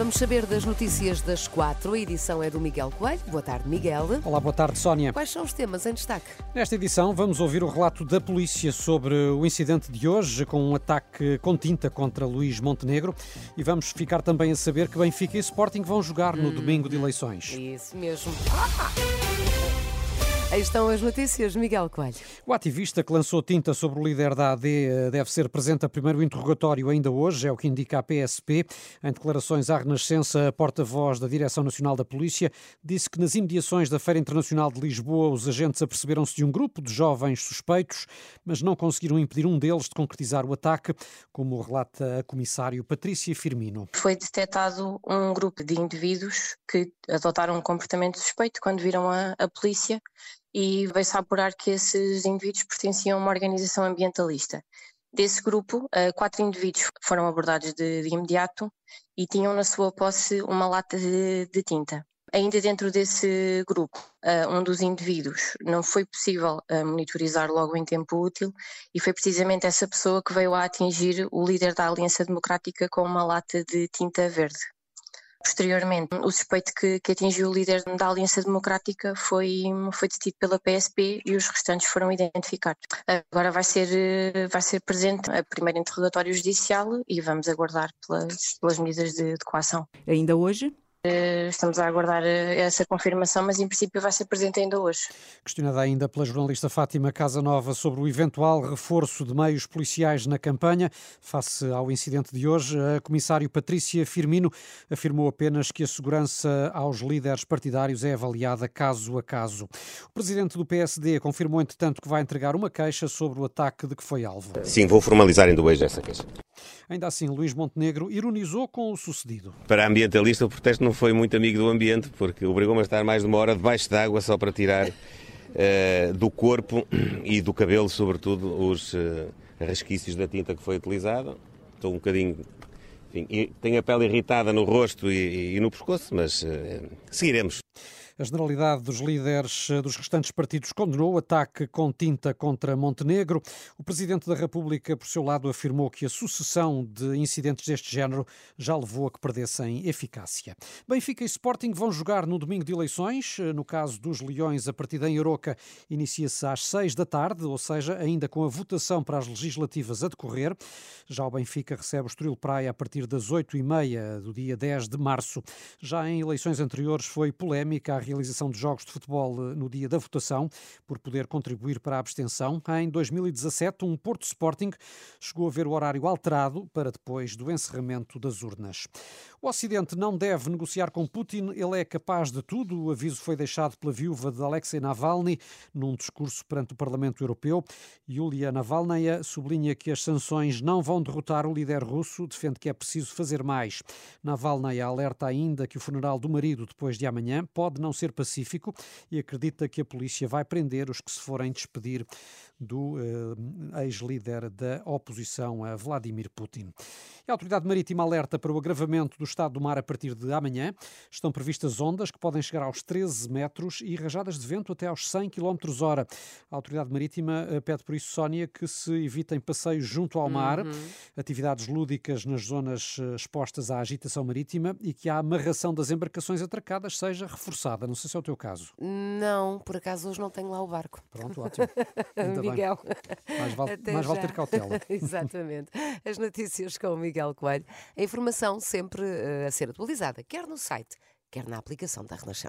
Vamos saber das notícias das quatro. A edição é do Miguel Coelho. Boa tarde, Miguel. Olá, boa tarde, Sónia. Quais são os temas em destaque? Nesta edição vamos ouvir o relato da polícia sobre o incidente de hoje com um ataque com tinta contra Luís Montenegro e vamos ficar também a saber que Benfica e Sporting vão jogar no domingo de eleições. Isso mesmo. Aí estão as notícias, Miguel Coelho. O ativista que lançou tinta sobre o líder da AD eh, deve ser presente a primeiro interrogatório ainda hoje, é o que indica a PSP. Em declarações à Renascença, a porta-voz da Direção Nacional da Polícia disse que nas imediações da Feira Internacional de Lisboa os agentes aperceberam-se de um grupo de jovens suspeitos, mas não conseguiram impedir um deles de concretizar o ataque, como relata a comissário Patrícia Firmino. Foi detectado um grupo de indivíduos que adotaram um comportamento suspeito quando viram a, a polícia e veio-se apurar que esses indivíduos pertenciam a uma organização ambientalista. Desse grupo, eh, quatro indivíduos foram abordados de, de imediato e tinham na sua posse uma lata de, de tinta. Ainda dentro desse grupo, eh, um dos indivíduos não foi possível eh, monitorizar logo em tempo útil e foi precisamente essa pessoa que veio a atingir o líder da Aliança Democrática com uma lata de tinta verde. Posteriormente, o suspeito que, que, atingiu o líder da Aliança Democrática foi, foi detido pela PSP e os restantes foram identificados. Agora vai ser, vai ser presente a primeiro interrogatório judicial e vamos aguardar pelas, pelas medidas de, de coação. Ainda hoje? Eh, estamos a aguardar eh, essa confirmação, mas em princípio vai ser presente ainda hoje. Questionada ainda pela jornalista Fátima Casanova sobre o eventual reforço de meios policiais na campanha, face ao incidente de hoje, a comissário Patrícia Firmino afirmou apenas que a segurança aos líderes partidários é avaliada caso a caso. O presidente do PSD confirmou, entretanto, que vai entregar uma queixa sobre o ataque de que foi alvo. Sim, vou formalizar ainda hoje essa queixa. Ainda assim, Luís Montenegro ironizou com o sucedido. Para a ambientalista, o protesto não foi muito amigo do ambiente, porque obrigou-me a estar mais de uma hora debaixo d'água só para tirar uh, do corpo e do cabelo, sobretudo, os uh, resquícios da tinta que foi utilizada. Estou um bocadinho. Enfim, tenho a pele irritada no rosto e, e no pescoço, mas uh, seguiremos. A generalidade dos líderes eh, dos restantes partidos condenou o ataque com tinta contra Montenegro. O Presidente da República, por seu lado, afirmou que a sucessão de incidentes deste género já levou a que perdessem eficácia. Benfica e Sporting vão jogar no domingo de eleições. Eh, no caso dos Leões, a partida em Aroca inicia-se às seis da tarde, ou seja, ainda com a votação para as legislativas a decorrer. Já o Benfica recebe o Estoril Praia a partir das oito e meia do dia 10 de março. Já em eleições anteriores foi polémica a realização de jogos de futebol eh, no dia da votação, por poder contribuir para a abstenção. Em 2017, um Porto Sporting chegou a ver o horário alterado para depois do encerramento das urnas. O Ocidente não deve negociar com Putin, ele é capaz de tudo. O aviso foi deixado pela viúva de Alexei Navalny num discurso perante o Parlamento Europeu. Yulia Navalnaya sublinha que as sanções não vão derrotar o líder russo, defende que é preciso fazer mais. Navalnaya alerta ainda que o funeral do marido depois de amanhã pode não ser pacífico e acredita que a polícia vai prender os que se forem despedir do uh, ex-líder da oposição, a Vladimir Putin. A Autoridade Marítima alerta para o agravamento do estado do mar a partir de amanhã. Estão previstas ondas que podem chegar aos 13 metros e rajadas de vento até aos 100 km hora. A Autoridade Marítima eh, pede por isso, Sónia, que se evitem passeios junto ao mar, uhum. atividades lúdicas nas zonas eh, expostas à agitação marítima e que a amarração das embarcações atracadas seja reforçada. Não sei se é o teu caso. Não, por acaso hoje não tenho lá o barco. Pronto, ótimo. Ainda Miguel. Bem. Mais vale, mais vale ter cautela. Exatamente. As notícias com o Miguel Coelho. A informação sempre uh, a ser atualizada, quer no site, quer na aplicação da Renascença.